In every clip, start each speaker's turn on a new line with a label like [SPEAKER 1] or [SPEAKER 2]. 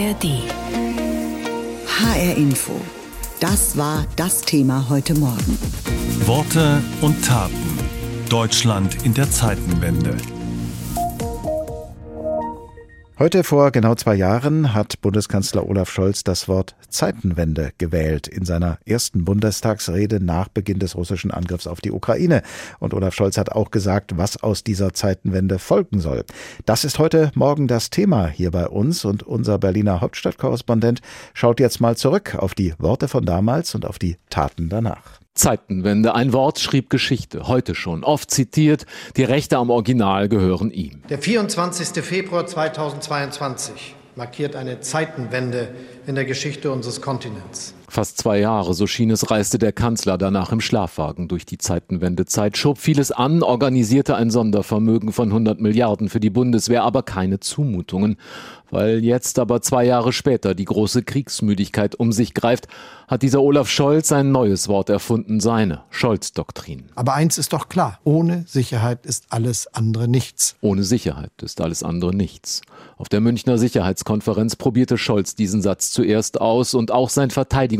[SPEAKER 1] ARD.
[SPEAKER 2] HR Info. Das war das Thema heute Morgen.
[SPEAKER 3] Worte und Taten. Deutschland in der Zeitenwende.
[SPEAKER 4] Heute vor genau zwei Jahren hat Bundeskanzler Olaf Scholz das Wort Zeitenwende gewählt in seiner ersten Bundestagsrede nach Beginn des russischen Angriffs auf die Ukraine. Und Olaf Scholz hat auch gesagt, was aus dieser Zeitenwende folgen soll. Das ist heute Morgen das Thema hier bei uns und unser Berliner Hauptstadtkorrespondent schaut jetzt mal zurück auf die Worte von damals und auf die Taten danach.
[SPEAKER 5] Zeitenwende, ein Wort schrieb Geschichte, heute schon, oft zitiert, die Rechte am Original gehören ihm.
[SPEAKER 6] Der 24. Februar 2022 markiert eine Zeitenwende in der Geschichte unseres Kontinents.
[SPEAKER 5] Fast zwei Jahre, so schien es, reiste der Kanzler danach im Schlafwagen durch die Zeitenwendezeit, schob vieles an, organisierte ein Sondervermögen von 100 Milliarden für die Bundeswehr, aber keine Zumutungen. Weil jetzt aber zwei Jahre später die große Kriegsmüdigkeit um sich greift, hat dieser Olaf Scholz ein neues Wort erfunden, seine Scholz-Doktrin.
[SPEAKER 6] Aber eins ist doch klar, ohne Sicherheit ist alles andere nichts.
[SPEAKER 5] Ohne Sicherheit ist alles andere nichts. Auf der Münchner Sicherheitskonferenz probierte Scholz diesen Satz zuerst aus und auch sein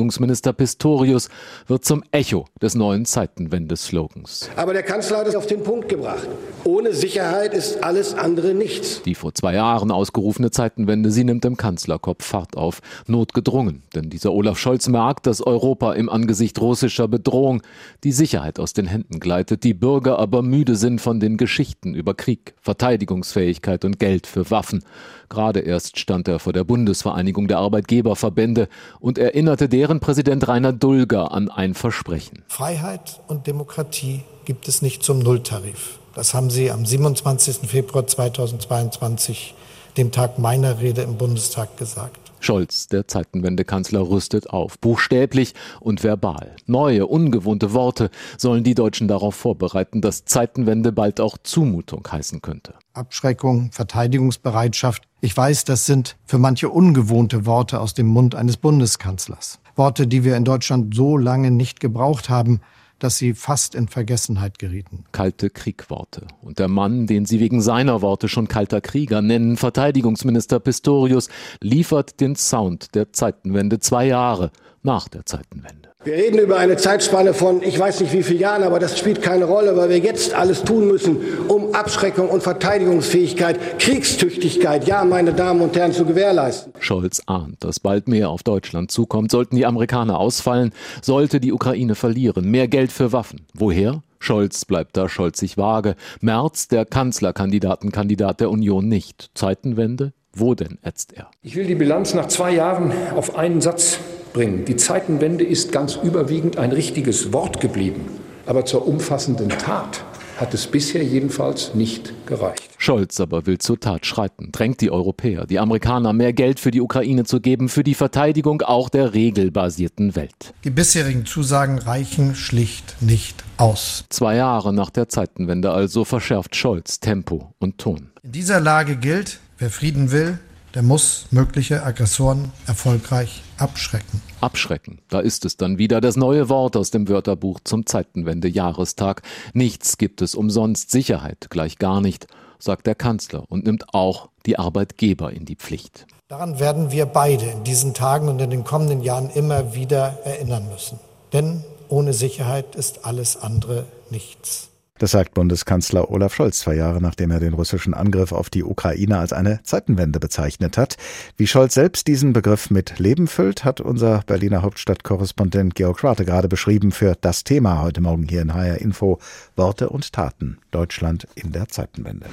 [SPEAKER 5] Verteidigungsminister Pistorius wird zum Echo des neuen Zeitenwende-Slogans.
[SPEAKER 7] Aber der Kanzler hat es auf den Punkt gebracht. Ohne Sicherheit ist alles andere nichts.
[SPEAKER 5] Die vor zwei Jahren ausgerufene Zeitenwende, sie nimmt im Kanzlerkopf Fahrt auf. Notgedrungen, denn dieser Olaf Scholz merkt, dass Europa im Angesicht russischer Bedrohung die Sicherheit aus den Händen gleitet, die Bürger aber müde sind von den Geschichten über Krieg, Verteidigungsfähigkeit und Geld für Waffen. Gerade erst stand er vor der Bundesvereinigung der Arbeitgeberverbände und erinnerte deren Präsident Rainer Dulger an ein Versprechen.
[SPEAKER 6] Freiheit und Demokratie gibt es nicht zum Nulltarif. Das haben Sie am 27. Februar 2022, dem Tag meiner Rede im Bundestag, gesagt.
[SPEAKER 5] Scholz, der Zeitenwendekanzler, rüstet auf, buchstäblich und verbal. Neue, ungewohnte Worte sollen die Deutschen darauf vorbereiten, dass Zeitenwende bald auch Zumutung heißen könnte.
[SPEAKER 6] Abschreckung, Verteidigungsbereitschaft. Ich weiß, das sind für manche ungewohnte Worte aus dem Mund eines Bundeskanzlers. Worte, die wir in Deutschland so lange nicht gebraucht haben, dass sie fast in Vergessenheit gerieten.
[SPEAKER 5] Kalte Kriegworte. Und der Mann, den sie wegen seiner Worte schon kalter Krieger nennen, Verteidigungsminister Pistorius, liefert den Sound der Zeitenwende zwei Jahre nach der Zeitenwende.
[SPEAKER 7] Wir reden über eine Zeitspanne von, ich weiß nicht wie vielen Jahren, aber das spielt keine Rolle, weil wir jetzt alles tun müssen, um Abschreckung und Verteidigungsfähigkeit, Kriegstüchtigkeit, ja, meine Damen und Herren, zu gewährleisten.
[SPEAKER 5] Scholz ahnt, dass bald mehr auf Deutschland zukommt. Sollten die Amerikaner ausfallen, sollte die Ukraine verlieren. Mehr Geld für Waffen. Woher? Scholz bleibt da scholzig vage. Merz, der Kanzlerkandidatenkandidat der Union nicht. Zeitenwende? Wo denn, ätzt er?
[SPEAKER 8] Ich will die Bilanz nach zwei Jahren auf einen Satz bringen. Die Zeitenwende ist ganz überwiegend ein richtiges Wort geblieben. Aber zur umfassenden Tat hat es bisher jedenfalls nicht gereicht.
[SPEAKER 5] Scholz aber will zur Tat schreiten, drängt die Europäer, die Amerikaner mehr Geld für die Ukraine zu geben, für die Verteidigung auch der regelbasierten Welt.
[SPEAKER 6] Die bisherigen Zusagen reichen schlicht nicht aus.
[SPEAKER 5] Zwei Jahre nach der Zeitenwende also verschärft Scholz Tempo und Ton.
[SPEAKER 6] In dieser Lage gilt, wer Frieden will, der muss mögliche Aggressoren erfolgreich abschrecken.
[SPEAKER 5] Abschrecken, da ist es dann wieder das neue Wort aus dem Wörterbuch zum Zeitenwende-Jahrestag. Nichts gibt es umsonst, Sicherheit gleich gar nicht, sagt der Kanzler und nimmt auch die Arbeitgeber in die Pflicht.
[SPEAKER 6] Daran werden wir beide in diesen Tagen und in den kommenden Jahren immer wieder erinnern müssen. Denn ohne Sicherheit ist alles andere nichts.
[SPEAKER 4] Das sagt Bundeskanzler Olaf Scholz zwei Jahre nachdem er den russischen Angriff auf die Ukraine als eine Zeitenwende bezeichnet hat. Wie Scholz selbst diesen Begriff mit Leben füllt, hat unser Berliner Hauptstadtkorrespondent Georg Schwarte gerade beschrieben für das Thema heute Morgen hier in HR Info Worte und Taten. Deutschland in der Zeitenwende.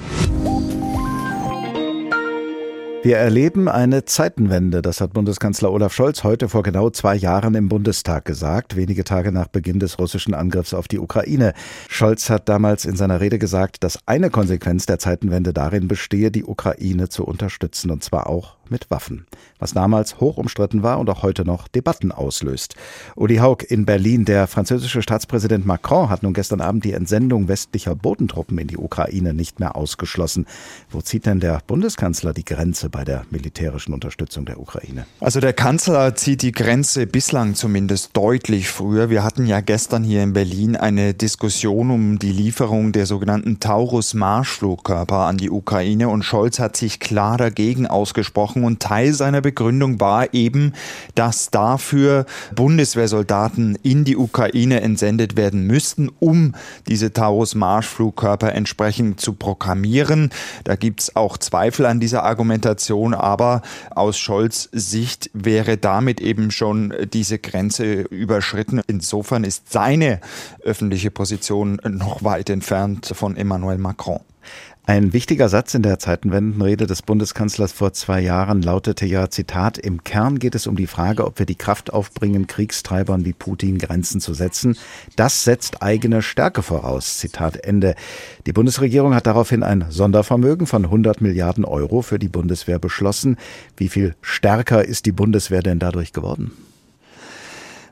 [SPEAKER 4] Wir erleben eine Zeitenwende, das hat Bundeskanzler Olaf Scholz heute vor genau zwei Jahren im Bundestag gesagt, wenige Tage nach Beginn des russischen Angriffs auf die Ukraine. Scholz hat damals in seiner Rede gesagt, dass eine Konsequenz der Zeitenwende darin bestehe, die Ukraine zu unterstützen, und zwar auch mit Waffen, was damals hoch umstritten war und auch heute noch Debatten auslöst. Uli Haug in Berlin, der französische Staatspräsident Macron hat nun gestern Abend die Entsendung westlicher Bodentruppen in die Ukraine nicht mehr ausgeschlossen. Wo zieht denn der Bundeskanzler die Grenze bei der militärischen Unterstützung der Ukraine?
[SPEAKER 9] Also der Kanzler zieht die Grenze bislang zumindest deutlich früher. Wir hatten ja gestern hier in Berlin eine Diskussion um die Lieferung der sogenannten Taurus Marschflugkörper an die Ukraine und Scholz hat sich klar dagegen ausgesprochen gesprochen und Teil seiner Begründung war eben, dass dafür Bundeswehrsoldaten in die Ukraine entsendet werden müssten, um diese Taurus-Marschflugkörper entsprechend zu programmieren. Da gibt es auch Zweifel an dieser Argumentation, aber aus Scholz Sicht wäre damit eben schon diese Grenze überschritten. Insofern ist seine öffentliche Position noch weit entfernt von Emmanuel Macron.
[SPEAKER 4] Ein wichtiger Satz in der Zeitenwendenrede des Bundeskanzlers vor zwei Jahren lautete ja, Zitat, im Kern geht es um die Frage, ob wir die Kraft aufbringen, Kriegstreibern wie Putin Grenzen zu setzen. Das setzt eigene Stärke voraus. Zitat Ende. Die Bundesregierung hat daraufhin ein Sondervermögen von 100 Milliarden Euro für die Bundeswehr beschlossen. Wie viel stärker ist die Bundeswehr denn dadurch geworden?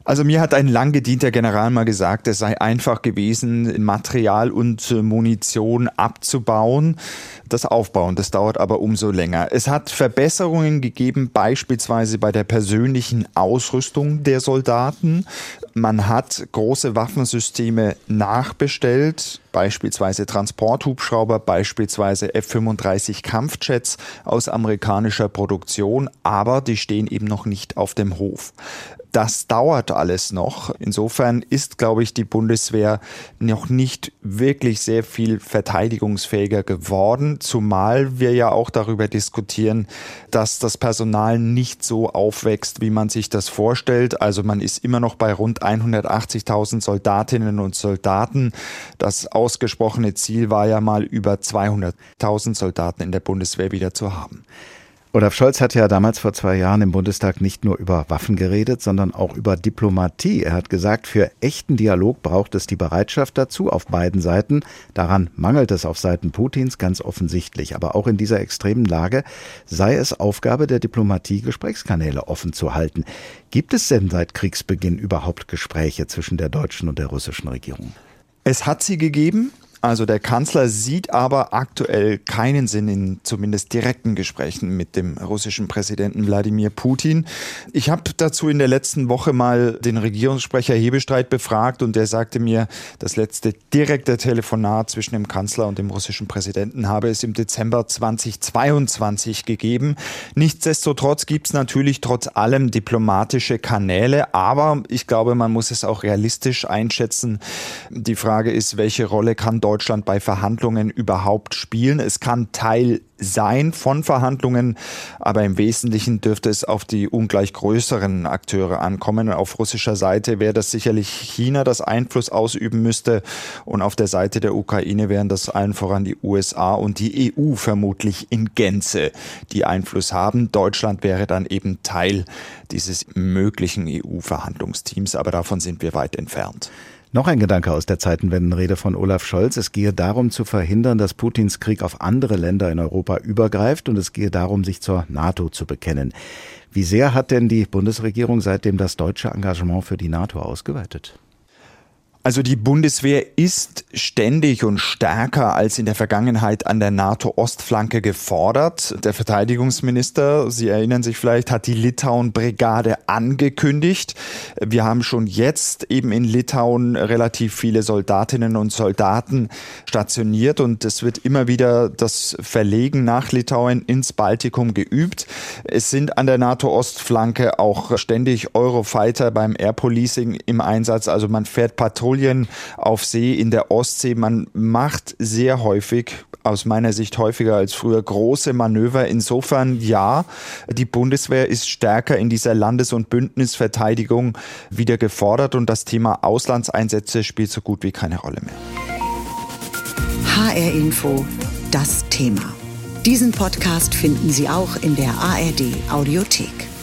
[SPEAKER 9] Also mir hat ein lang gedienter General mal gesagt, es sei einfach gewesen, Material und Munition abzubauen. Das Aufbauen, das dauert aber umso länger. Es hat Verbesserungen gegeben, beispielsweise bei der persönlichen Ausrüstung der Soldaten. Man hat große Waffensysteme nachbestellt, beispielsweise Transporthubschrauber, beispielsweise F-35 Kampfjets aus amerikanischer Produktion, aber die stehen eben noch nicht auf dem Hof. Das dauert alles noch. Insofern ist, glaube ich, die Bundeswehr noch nicht wirklich sehr viel verteidigungsfähiger geworden, zumal wir ja auch darüber diskutieren, dass das Personal nicht so aufwächst, wie man sich das vorstellt. Also man ist immer noch bei rund 180.000 Soldatinnen und Soldaten. Das ausgesprochene Ziel war ja mal über 200.000 Soldaten in der Bundeswehr wieder zu haben.
[SPEAKER 4] Olaf Scholz hat ja damals vor zwei Jahren im Bundestag nicht nur über Waffen geredet, sondern auch über Diplomatie. Er hat gesagt, für echten Dialog braucht es die Bereitschaft dazu auf beiden Seiten. Daran mangelt es auf Seiten Putins ganz offensichtlich. Aber auch in dieser extremen Lage sei es Aufgabe der Diplomatie, Gesprächskanäle offen zu halten. Gibt es denn seit Kriegsbeginn überhaupt Gespräche zwischen der deutschen und der russischen Regierung?
[SPEAKER 9] Es hat sie gegeben. Also der Kanzler sieht aber aktuell keinen Sinn in zumindest direkten Gesprächen mit dem russischen Präsidenten Wladimir Putin. Ich habe dazu in der letzten Woche mal den Regierungssprecher Hebestreit befragt und der sagte mir, das letzte direkte Telefonat zwischen dem Kanzler und dem russischen Präsidenten habe es im Dezember 2022 gegeben. Nichtsdestotrotz gibt es natürlich trotz allem diplomatische Kanäle, aber ich glaube, man muss es auch realistisch einschätzen. Die Frage ist, welche Rolle kann Deutschland Deutschland bei Verhandlungen überhaupt spielen. Es kann Teil sein von Verhandlungen, aber im Wesentlichen dürfte es auf die ungleich größeren Akteure ankommen. Auf russischer Seite wäre das sicherlich China, das Einfluss ausüben müsste und auf der Seite der Ukraine wären das allen voran die USA und die EU vermutlich in Gänze, die Einfluss haben. Deutschland wäre dann eben Teil dieses möglichen EU-Verhandlungsteams, aber davon sind wir weit entfernt.
[SPEAKER 4] Noch ein Gedanke aus der Zeitenwendenrede von Olaf Scholz. Es gehe darum zu verhindern, dass Putins Krieg auf andere Länder in Europa übergreift und es gehe darum, sich zur NATO zu bekennen. Wie sehr hat denn die Bundesregierung seitdem das deutsche Engagement für die NATO ausgeweitet?
[SPEAKER 9] Also die Bundeswehr ist ständig und stärker als in der Vergangenheit an der NATO-Ostflanke gefordert. Der Verteidigungsminister, Sie erinnern sich vielleicht, hat die Litauen-Brigade angekündigt. Wir haben schon jetzt eben in Litauen relativ viele Soldatinnen und Soldaten stationiert und es wird immer wieder das Verlegen nach Litauen ins Baltikum geübt. Es sind an der NATO-Ostflanke auch ständig Eurofighter beim Air Policing im Einsatz. Also man fährt Patrouillen Patrouillen auf See in der Ostsee. Man macht sehr häufig, aus meiner Sicht häufiger als früher, große Manöver. Insofern ja, die Bundeswehr ist stärker in dieser Landes- und Bündnisverteidigung wieder gefordert und das Thema Auslandseinsätze spielt so gut wie keine Rolle mehr.
[SPEAKER 2] HR Info, das Thema. Diesen Podcast finden Sie auch in der ARD Audiothek.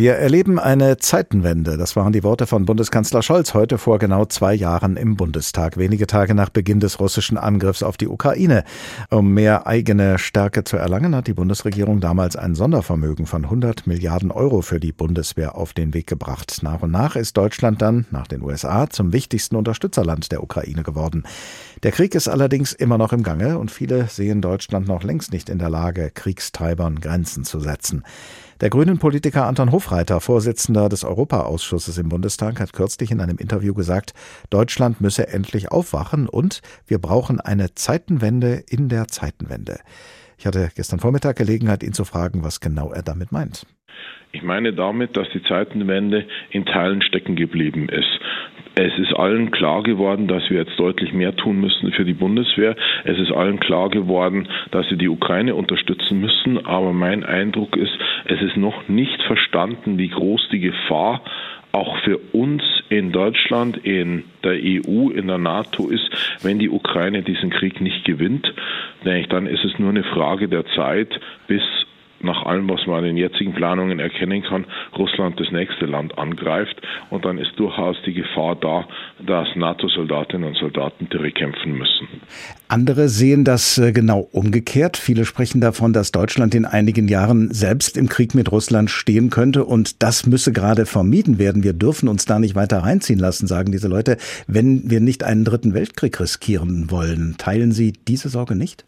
[SPEAKER 4] Wir erleben eine Zeitenwende. Das waren die Worte von Bundeskanzler Scholz heute vor genau zwei Jahren im Bundestag, wenige Tage nach Beginn des russischen Angriffs auf die Ukraine. Um mehr eigene Stärke zu erlangen, hat die Bundesregierung damals ein Sondervermögen von 100 Milliarden Euro für die Bundeswehr auf den Weg gebracht. Nach und nach ist Deutschland dann, nach den USA, zum wichtigsten Unterstützerland der Ukraine geworden. Der Krieg ist allerdings immer noch im Gange und viele sehen Deutschland noch längst nicht in der Lage, Kriegstreibern Grenzen zu setzen. Der grünen Politiker Anton Hofreiter, Vorsitzender des Europaausschusses im Bundestag, hat kürzlich in einem Interview gesagt, Deutschland müsse endlich aufwachen und wir brauchen eine Zeitenwende in der Zeitenwende. Ich hatte gestern Vormittag Gelegenheit, ihn zu fragen, was genau er damit meint.
[SPEAKER 1] Ich meine damit, dass die Zeitenwende in Teilen stecken geblieben ist. Es ist allen klar geworden, dass wir jetzt deutlich mehr tun müssen für die Bundeswehr. Es ist allen klar geworden, dass sie die Ukraine unterstützen müssen. Aber mein Eindruck ist, es ist noch nicht verstanden, wie groß die Gefahr auch für uns in Deutschland, in der EU, in der NATO ist, wenn die Ukraine diesen Krieg nicht gewinnt. Dann ist es nur eine Frage der Zeit, bis nach allem, was man an den jetzigen Planungen erkennen kann, Russland das nächste Land angreift. Und dann ist durchaus die Gefahr da, dass NATO-Soldatinnen und Soldaten direkt kämpfen müssen.
[SPEAKER 4] Andere sehen das äh, genau umgekehrt. Viele sprechen davon, dass Deutschland in einigen Jahren selbst im Krieg mit Russland stehen könnte. Und das müsse gerade vermieden werden. Wir dürfen uns da nicht weiter reinziehen lassen, sagen diese Leute, wenn wir nicht einen dritten Weltkrieg riskieren wollen. Teilen Sie diese Sorge nicht?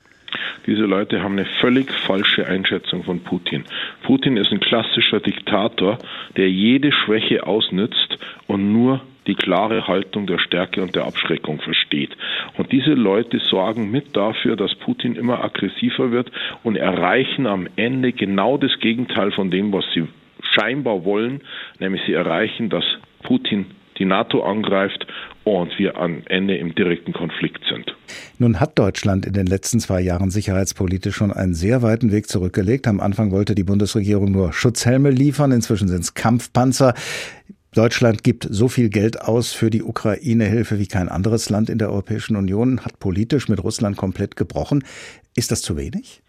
[SPEAKER 1] Diese Leute haben eine völlig falsche Einschätzung von Putin. Putin ist ein klassischer Diktator, der jede Schwäche ausnützt und nur die klare Haltung der Stärke und der Abschreckung versteht. Und diese Leute sorgen mit dafür, dass Putin immer aggressiver wird und erreichen am Ende genau das Gegenteil von dem, was sie scheinbar wollen, nämlich sie erreichen, dass Putin die NATO angreift und wir am Ende im direkten Konflikt sind.
[SPEAKER 4] Nun hat Deutschland in den letzten zwei Jahren sicherheitspolitisch schon einen sehr weiten Weg zurückgelegt. Am Anfang wollte die Bundesregierung nur Schutzhelme liefern, inzwischen sind es Kampfpanzer. Deutschland gibt so viel Geld aus für die Ukraine-Hilfe wie kein anderes Land in der Europäischen Union, hat politisch mit Russland komplett gebrochen. Ist das zu wenig?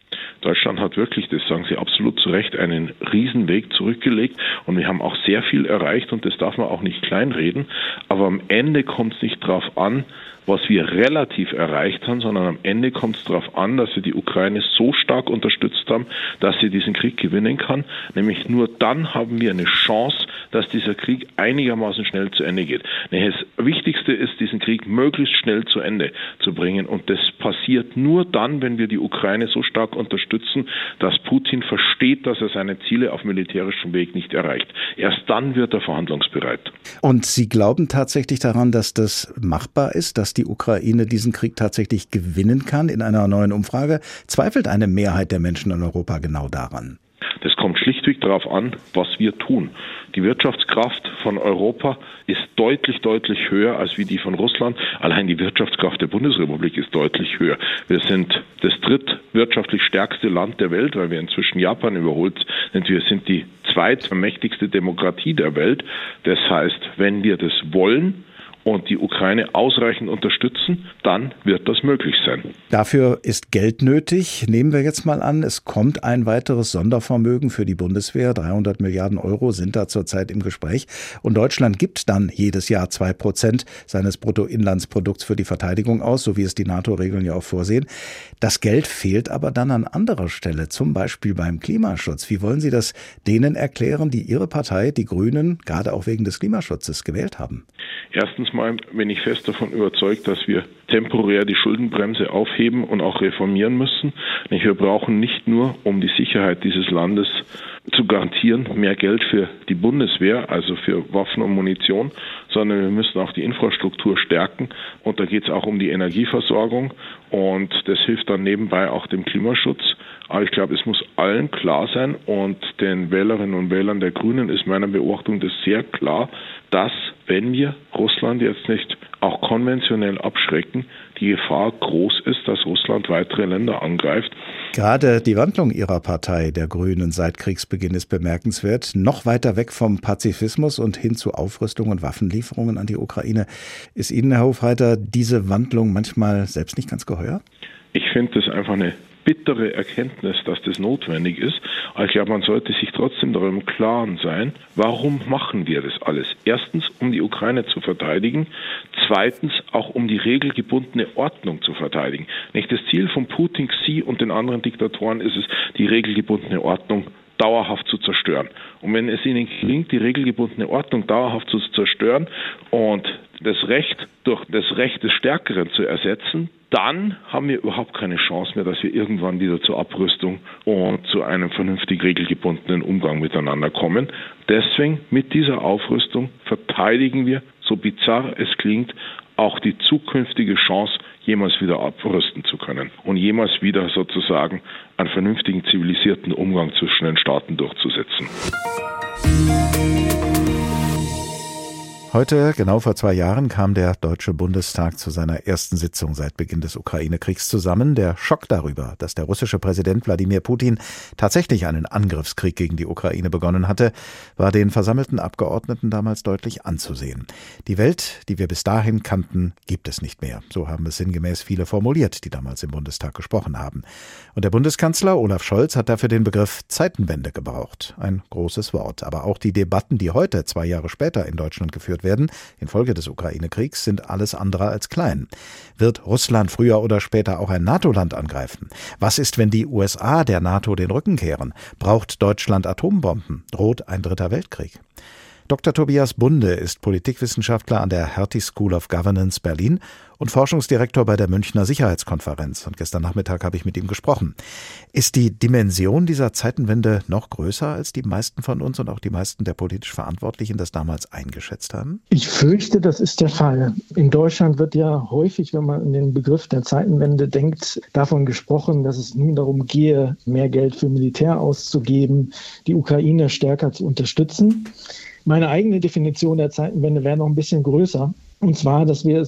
[SPEAKER 1] Deutschland hat wirklich, das sagen Sie absolut zu Recht, einen Riesenweg zurückgelegt und wir haben auch sehr viel erreicht und das darf man auch nicht kleinreden. Aber am Ende kommt es nicht darauf an, was wir relativ erreicht haben, sondern am Ende kommt es darauf an, dass wir die Ukraine so stark unterstützt haben, dass sie diesen Krieg gewinnen kann. Nämlich nur dann haben wir eine Chance, dass dieser Krieg einigermaßen schnell zu Ende geht. Das Wichtigste ist, diesen Krieg möglichst schnell zu Ende zu bringen. Und das passiert nur dann, wenn wir die Ukraine so stark unterstützen, dass Putin versteht, dass er seine Ziele auf militärischem Weg nicht erreicht. Erst dann wird er verhandlungsbereit.
[SPEAKER 4] Und Sie glauben tatsächlich daran, dass das machbar ist, dass die Ukraine diesen Krieg tatsächlich gewinnen kann? In einer neuen Umfrage zweifelt eine Mehrheit der Menschen in Europa genau daran.
[SPEAKER 1] Das kommt schlichtweg darauf an, was wir tun. Die Wirtschaftskraft von Europa ist deutlich, deutlich höher als wie die von Russland. Allein die Wirtschaftskraft der Bundesrepublik ist deutlich höher. Wir sind das drittwirtschaftlich stärkste Land der Welt, weil wir inzwischen Japan überholt sind. Wir sind die zweitmächtigste Demokratie der Welt. Das heißt, wenn wir das wollen, und die Ukraine ausreichend unterstützen, dann wird das möglich sein.
[SPEAKER 4] Dafür ist Geld nötig. Nehmen wir jetzt mal an, es kommt ein weiteres Sondervermögen für die Bundeswehr. 300 Milliarden Euro sind da zurzeit im Gespräch. Und Deutschland gibt dann jedes Jahr zwei Prozent seines Bruttoinlandsprodukts für die Verteidigung aus, so wie es die NATO-Regeln ja auch vorsehen. Das Geld fehlt aber dann an anderer Stelle, zum Beispiel beim Klimaschutz. Wie wollen Sie das denen erklären, die Ihre Partei, die Grünen, gerade auch wegen des Klimaschutzes gewählt haben?
[SPEAKER 1] Erstens mal bin ich fest davon überzeugt, dass wir temporär die Schuldenbremse aufheben und auch reformieren müssen. Wir brauchen nicht nur, um die Sicherheit dieses Landes zu garantieren, mehr Geld für die Bundeswehr, also für Waffen und Munition, sondern wir müssen auch die Infrastruktur stärken. Und da geht es auch um die Energieversorgung und das hilft dann nebenbei auch dem Klimaschutz. Aber ich glaube, es muss allen klar sein und den Wählerinnen und Wählern der Grünen ist meiner Beobachtung das sehr klar, dass wenn wir Russland jetzt nicht auch konventionell abschrecken, die Gefahr groß ist, dass Russland weitere Länder angreift.
[SPEAKER 4] Gerade die Wandlung Ihrer Partei, der Grünen, seit Kriegsbeginn ist bemerkenswert. Noch weiter weg vom Pazifismus und hin zu Aufrüstung und Waffenlieferungen an die Ukraine. Ist Ihnen, Herr Hofreiter, diese Wandlung manchmal selbst nicht ganz geheuer?
[SPEAKER 1] Ich finde das einfach eine bittere Erkenntnis, dass das notwendig ist. Aber ich glaube, man sollte sich trotzdem darüber im Klaren sein, warum machen wir das alles? Erstens, um die Ukraine zu verteidigen. Zweitens, auch um die regelgebundene Ordnung zu verteidigen. Nicht das Ziel von Putin, Xi und den anderen Diktatoren ist es, die regelgebundene Ordnung dauerhaft zu zerstören. Und wenn es ihnen gelingt, die regelgebundene Ordnung dauerhaft zu zerstören und das Recht durch das Recht des Stärkeren zu ersetzen, dann haben wir überhaupt keine Chance mehr, dass wir irgendwann wieder zur Abrüstung und zu einem vernünftig regelgebundenen Umgang miteinander kommen. Deswegen mit dieser Aufrüstung verteidigen wir so bizarr es klingt, auch die zukünftige Chance, jemals wieder abrüsten zu können und jemals wieder sozusagen einen vernünftigen, zivilisierten Umgang zwischen den Staaten durchzusetzen.
[SPEAKER 4] Heute, genau vor zwei Jahren, kam der Deutsche Bundestag zu seiner ersten Sitzung seit Beginn des Ukraine-Kriegs zusammen. Der Schock darüber, dass der russische Präsident Wladimir Putin tatsächlich einen Angriffskrieg gegen die Ukraine begonnen hatte, war den versammelten Abgeordneten damals deutlich anzusehen. Die Welt, die wir bis dahin kannten, gibt es nicht mehr. So haben es sinngemäß viele formuliert, die damals im Bundestag gesprochen haben. Und der Bundeskanzler Olaf Scholz hat dafür den Begriff Zeitenwende gebraucht. Ein großes Wort. Aber auch die Debatten, die heute, zwei Jahre später in Deutschland geführt werden, infolge des Ukraine-Kriegs, sind alles andere als klein. Wird Russland früher oder später auch ein NATO-Land angreifen? Was ist, wenn die USA der NATO den Rücken kehren? Braucht Deutschland Atombomben? Droht ein dritter Weltkrieg? Dr. Tobias Bunde ist Politikwissenschaftler an der Hertie School of Governance Berlin und Forschungsdirektor bei der Münchner Sicherheitskonferenz. Und gestern Nachmittag habe ich mit ihm gesprochen. Ist die Dimension dieser Zeitenwende noch größer, als die meisten von uns und auch die meisten der politisch Verantwortlichen das damals eingeschätzt haben?
[SPEAKER 10] Ich fürchte, das ist der Fall. In Deutschland wird ja häufig, wenn man an den Begriff der Zeitenwende denkt, davon gesprochen, dass es nun darum gehe, mehr Geld für Militär auszugeben, die Ukraine stärker zu unterstützen. Meine eigene Definition der Zeitenwende wäre noch ein bisschen größer. Und zwar, dass wir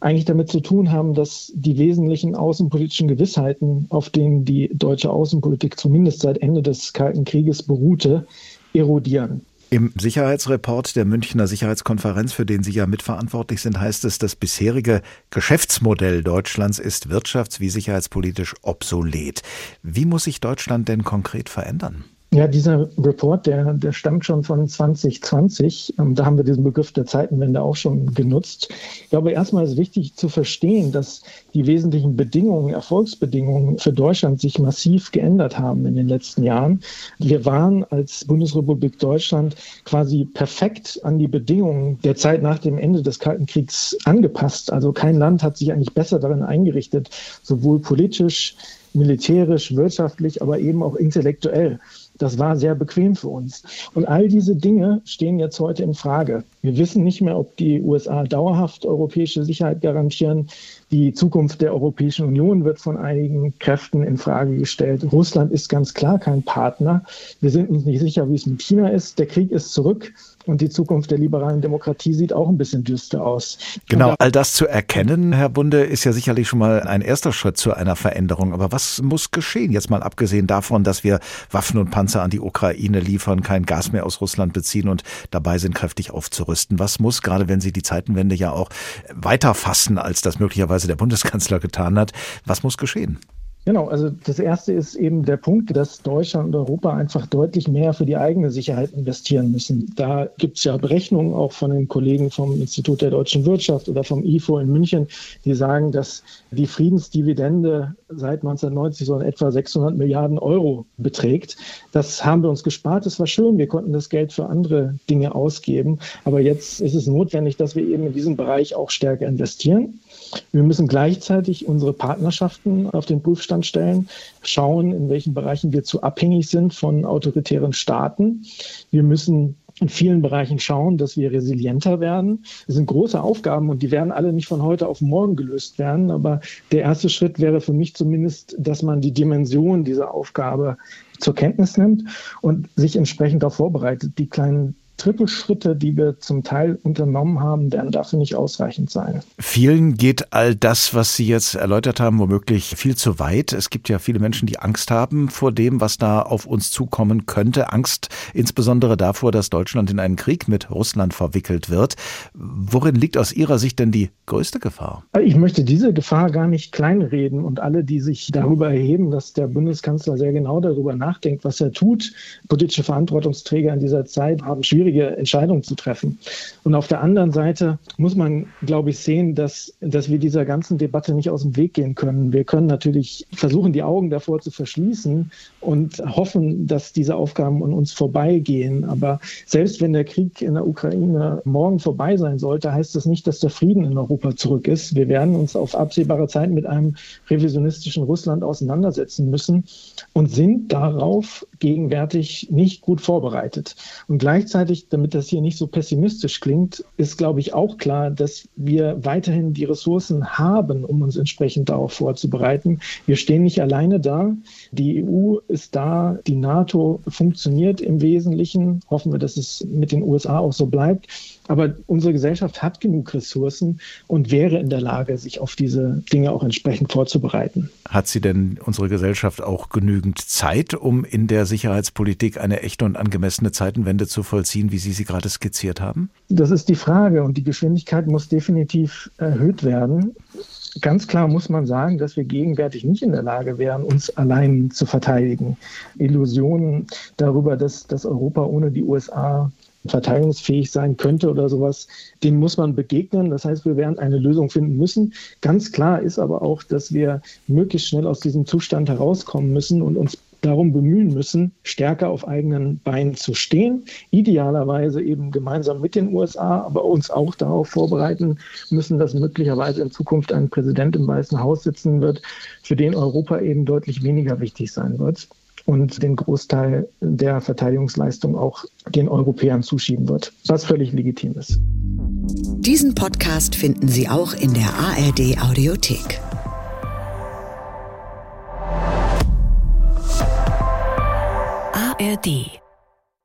[SPEAKER 10] eigentlich damit zu tun haben, dass die wesentlichen außenpolitischen Gewissheiten, auf denen die deutsche Außenpolitik zumindest seit Ende des Kalten Krieges beruhte, erodieren.
[SPEAKER 4] Im Sicherheitsreport der Münchner Sicherheitskonferenz, für den Sie ja mitverantwortlich sind, heißt es, das bisherige Geschäftsmodell Deutschlands ist wirtschafts- wie sicherheitspolitisch obsolet. Wie muss sich Deutschland denn konkret verändern?
[SPEAKER 10] Ja, dieser Report, der, der stammt schon von 2020. Ähm, da haben wir diesen Begriff der Zeitenwende auch schon genutzt. Ich glaube, erstmal ist wichtig zu verstehen, dass die wesentlichen Bedingungen, Erfolgsbedingungen für Deutschland sich massiv geändert haben in den letzten Jahren. Wir waren als Bundesrepublik Deutschland quasi perfekt an die Bedingungen der Zeit nach dem Ende des Kalten Kriegs angepasst. Also kein Land hat sich eigentlich besser darin eingerichtet, sowohl politisch, militärisch, wirtschaftlich, aber eben auch intellektuell. Das war sehr bequem für uns. Und all diese Dinge stehen jetzt heute in Frage. Wir wissen nicht mehr, ob die USA dauerhaft europäische Sicherheit garantieren. Die Zukunft der Europäischen Union wird von einigen Kräften in Frage gestellt. Russland ist ganz klar kein Partner. Wir sind uns nicht sicher, wie es mit China ist. Der Krieg ist zurück. Und die Zukunft der liberalen Demokratie sieht auch ein bisschen düster aus.
[SPEAKER 4] Genau, all das zu erkennen, Herr Bunde, ist ja sicherlich schon mal ein erster Schritt zu einer Veränderung. Aber was muss geschehen? Jetzt mal abgesehen davon, dass wir Waffen und Panzer an die Ukraine liefern, kein Gas mehr aus Russland beziehen und dabei sind, kräftig aufzurüsten. Was muss, gerade wenn Sie die Zeitenwende ja auch weiter fassen, als das möglicherweise der Bundeskanzler getan hat, was muss geschehen?
[SPEAKER 10] Genau, also das erste ist eben der Punkt, dass Deutschland und Europa einfach deutlich mehr für die eigene Sicherheit investieren müssen. Da gibt es ja Berechnungen auch von den Kollegen vom Institut der deutschen Wirtschaft oder vom IFO in München, die sagen, dass die Friedensdividende seit 1990 so in etwa 600 Milliarden Euro beträgt. Das haben wir uns gespart. Das war schön. Wir konnten das Geld für andere Dinge ausgeben. Aber jetzt ist es notwendig, dass wir eben in diesem Bereich auch stärker investieren. Wir müssen gleichzeitig unsere Partnerschaften auf den Prüfstand stellen, schauen, in welchen Bereichen wir zu abhängig sind von autoritären Staaten. Wir müssen in vielen Bereichen schauen, dass wir resilienter werden. Das sind große Aufgaben und die werden alle nicht von heute auf morgen gelöst werden. Aber der erste Schritt wäre für mich zumindest, dass man die Dimension dieser Aufgabe zur Kenntnis nimmt und sich entsprechend darauf vorbereitet. Die kleinen Trippelschritte, die wir zum Teil unternommen haben, werden dafür nicht ausreichend sein.
[SPEAKER 4] Vielen geht all das, was Sie jetzt erläutert haben, womöglich viel zu weit. Es gibt ja viele Menschen, die Angst haben vor dem, was da auf uns zukommen könnte. Angst insbesondere davor, dass Deutschland in einen Krieg mit Russland verwickelt wird. Worin liegt aus Ihrer Sicht denn die größte Gefahr?
[SPEAKER 10] Ich möchte diese Gefahr gar nicht kleinreden und alle, die sich darüber erheben, dass der Bundeskanzler sehr genau darüber nachdenkt, was er tut. Politische Verantwortungsträger in dieser Zeit haben schwierige schwierige Entscheidungen zu treffen. Und auf der anderen Seite muss man, glaube ich, sehen, dass, dass wir dieser ganzen Debatte nicht aus dem Weg gehen können. Wir können natürlich versuchen, die Augen davor zu verschließen und hoffen, dass diese Aufgaben an uns vorbeigehen. Aber selbst wenn der Krieg in der Ukraine morgen vorbei sein sollte, heißt das nicht, dass der Frieden in Europa zurück ist. Wir werden uns auf absehbare Zeit mit einem revisionistischen Russland auseinandersetzen müssen und sind darauf gegenwärtig nicht gut vorbereitet. Und gleichzeitig damit das hier nicht so pessimistisch klingt, ist, glaube ich, auch klar, dass wir weiterhin die Ressourcen haben, um uns entsprechend darauf vorzubereiten. Wir stehen nicht alleine da. Die EU ist da, die NATO funktioniert im Wesentlichen. Hoffen wir, dass es mit den USA auch so bleibt. Aber unsere Gesellschaft hat genug Ressourcen und wäre in der Lage, sich auf diese Dinge auch entsprechend vorzubereiten.
[SPEAKER 4] Hat sie denn unsere Gesellschaft auch genügend Zeit, um in der Sicherheitspolitik eine echte und angemessene Zeitenwende zu vollziehen, wie Sie sie gerade skizziert haben?
[SPEAKER 10] Das ist die Frage und die Geschwindigkeit muss definitiv erhöht werden. Ganz klar muss man sagen, dass wir gegenwärtig nicht in der Lage wären, uns allein zu verteidigen. Illusionen darüber, dass, dass Europa ohne die USA verteidigungsfähig sein könnte oder sowas, dem muss man begegnen. Das heißt, wir werden eine Lösung finden müssen. Ganz klar ist aber auch, dass wir möglichst schnell aus diesem Zustand herauskommen müssen und uns darum bemühen müssen, stärker auf eigenen Beinen zu stehen. Idealerweise eben gemeinsam mit den USA, aber uns auch darauf vorbereiten müssen, dass möglicherweise in Zukunft ein Präsident im Weißen Haus sitzen wird, für den Europa eben deutlich weniger wichtig sein wird und den Großteil der Verteidigungsleistung auch den Europäern zuschieben wird, was völlig legitim ist.
[SPEAKER 2] Diesen Podcast finden Sie auch in der ARD Audiothek. ARD